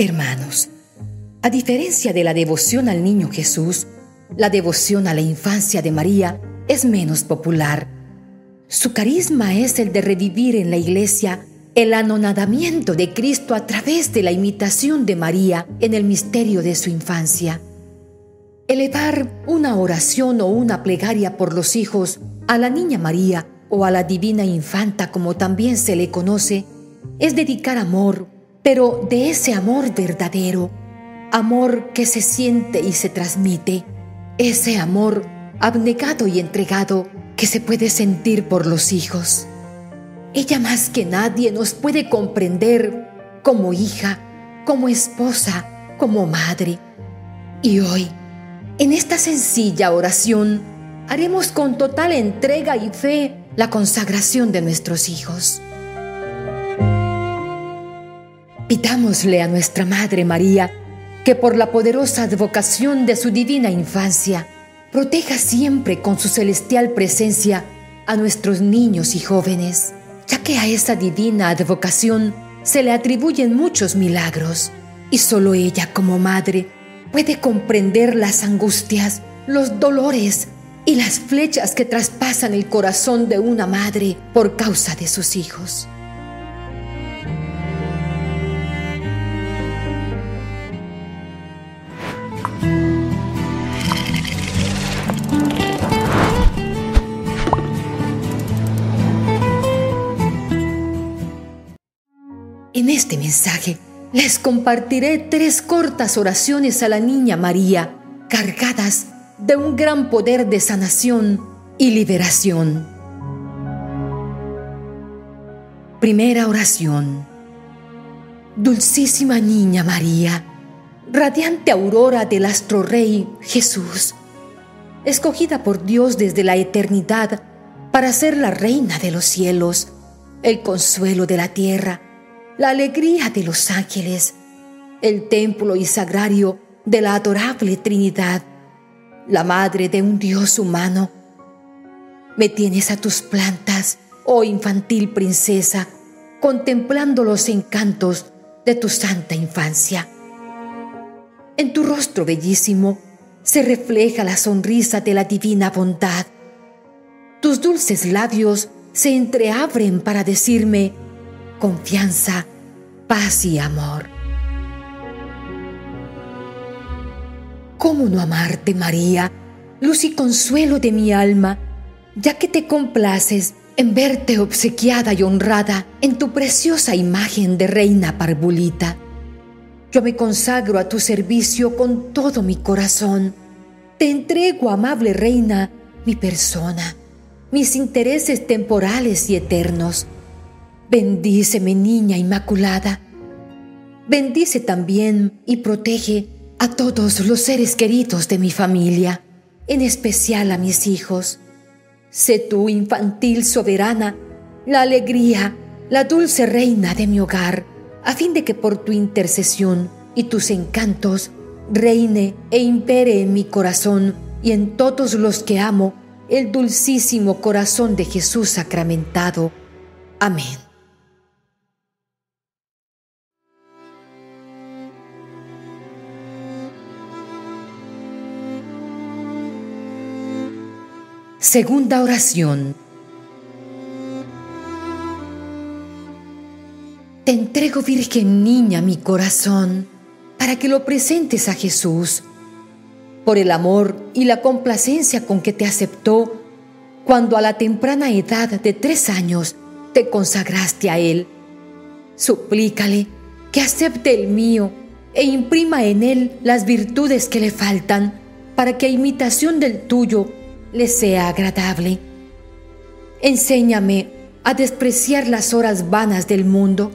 Hermanos, a diferencia de la devoción al niño Jesús, la devoción a la infancia de María es menos popular. Su carisma es el de revivir en la iglesia el anonadamiento de Cristo a través de la imitación de María en el misterio de su infancia. Elevar una oración o una plegaria por los hijos a la niña María o a la divina infanta como también se le conoce, es dedicar amor, pero de ese amor verdadero, amor que se siente y se transmite, ese amor abnegado y entregado que se puede sentir por los hijos. Ella más que nadie nos puede comprender como hija, como esposa, como madre. Y hoy, en esta sencilla oración, haremos con total entrega y fe la consagración de nuestros hijos. Pidámosle a nuestra Madre María que por la poderosa advocación de su divina infancia, proteja siempre con su celestial presencia a nuestros niños y jóvenes, ya que a esa divina advocación se le atribuyen muchos milagros y solo ella como madre puede comprender las angustias, los dolores y las flechas que traspasan el corazón de una madre por causa de sus hijos. En este mensaje les compartiré tres cortas oraciones a la niña María, cargadas de un gran poder de sanación y liberación. Primera oración. Dulcísima niña María, radiante aurora del astro rey Jesús, escogida por Dios desde la eternidad para ser la reina de los cielos, el consuelo de la tierra, la alegría de los ángeles, el templo y sagrario de la adorable Trinidad, la madre de un Dios humano. Me tienes a tus plantas, oh infantil princesa, contemplando los encantos de tu santa infancia. En tu rostro bellísimo se refleja la sonrisa de la divina bondad. Tus dulces labios se entreabren para decirme, confianza, paz y amor. ¿Cómo no amarte, María, luz y consuelo de mi alma, ya que te complaces en verte obsequiada y honrada en tu preciosa imagen de reina parvulita? Yo me consagro a tu servicio con todo mi corazón. Te entrego, amable reina, mi persona, mis intereses temporales y eternos Bendíceme, niña inmaculada. Bendice también y protege a todos los seres queridos de mi familia, en especial a mis hijos. Sé tú, infantil soberana, la alegría, la dulce reina de mi hogar, a fin de que por tu intercesión y tus encantos reine e impere en mi corazón y en todos los que amo el dulcísimo corazón de Jesús sacramentado. Amén. Segunda oración. Te entrego, Virgen Niña, mi corazón, para que lo presentes a Jesús, por el amor y la complacencia con que te aceptó cuando a la temprana edad de tres años te consagraste a Él. Suplícale que acepte el mío e imprima en Él las virtudes que le faltan, para que a imitación del tuyo le sea agradable. Enséñame a despreciar las horas vanas del mundo.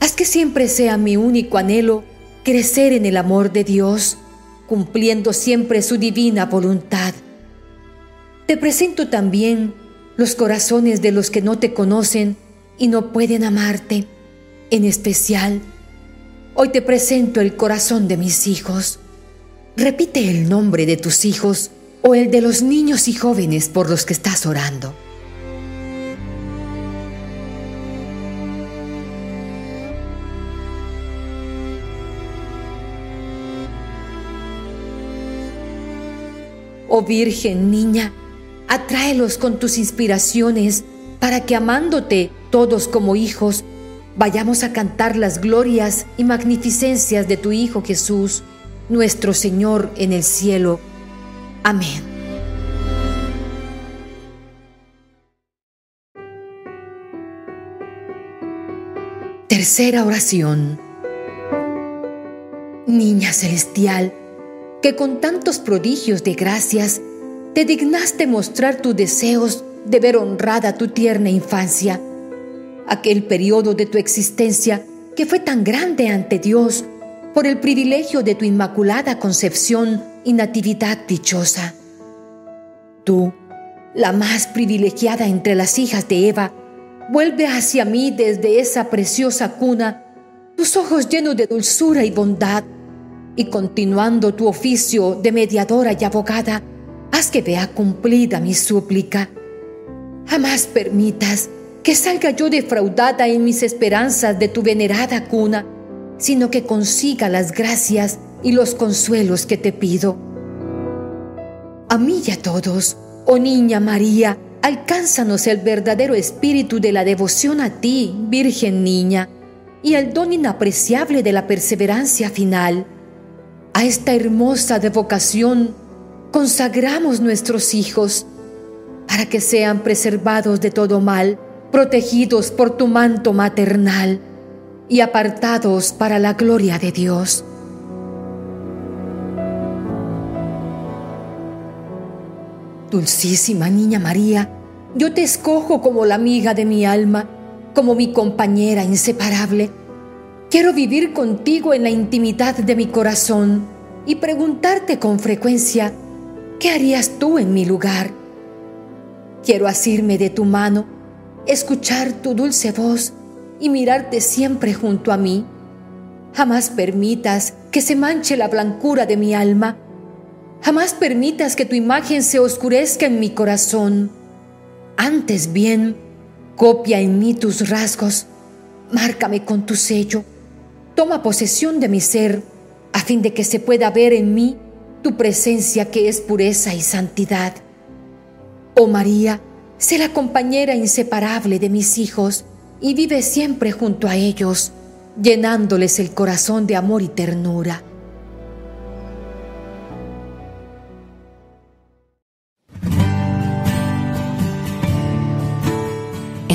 Haz que siempre sea mi único anhelo crecer en el amor de Dios, cumpliendo siempre su divina voluntad. Te presento también los corazones de los que no te conocen y no pueden amarte. En especial, hoy te presento el corazón de mis hijos. Repite el nombre de tus hijos o el de los niños y jóvenes por los que estás orando. Oh Virgen Niña, atráelos con tus inspiraciones para que amándote todos como hijos, vayamos a cantar las glorias y magnificencias de tu Hijo Jesús, nuestro Señor en el cielo Amén. Tercera oración. Niña celestial, que con tantos prodigios de gracias te dignaste mostrar tus deseos de ver honrada tu tierna infancia, aquel periodo de tu existencia que fue tan grande ante Dios por el privilegio de tu inmaculada concepción y natividad dichosa. Tú, la más privilegiada entre las hijas de Eva, vuelve hacia mí desde esa preciosa cuna tus ojos llenos de dulzura y bondad, y continuando tu oficio de mediadora y abogada, haz que vea cumplida mi súplica. Jamás permitas que salga yo defraudada en mis esperanzas de tu venerada cuna, sino que consiga las gracias y los consuelos que te pido. A mí y a todos, oh niña María, alcánzanos el verdadero espíritu de la devoción a ti, Virgen Niña, y el don inapreciable de la perseverancia final. A esta hermosa devocación consagramos nuestros hijos para que sean preservados de todo mal, protegidos por tu manto maternal y apartados para la gloria de Dios. Dulcísima Niña María, yo te escojo como la amiga de mi alma, como mi compañera inseparable. Quiero vivir contigo en la intimidad de mi corazón y preguntarte con frecuencia, ¿qué harías tú en mi lugar? Quiero asirme de tu mano, escuchar tu dulce voz y mirarte siempre junto a mí. Jamás permitas que se manche la blancura de mi alma Jamás permitas que tu imagen se oscurezca en mi corazón. Antes bien, copia en mí tus rasgos, márcame con tu sello, toma posesión de mi ser, a fin de que se pueda ver en mí tu presencia que es pureza y santidad. Oh María, sé la compañera inseparable de mis hijos y vive siempre junto a ellos, llenándoles el corazón de amor y ternura.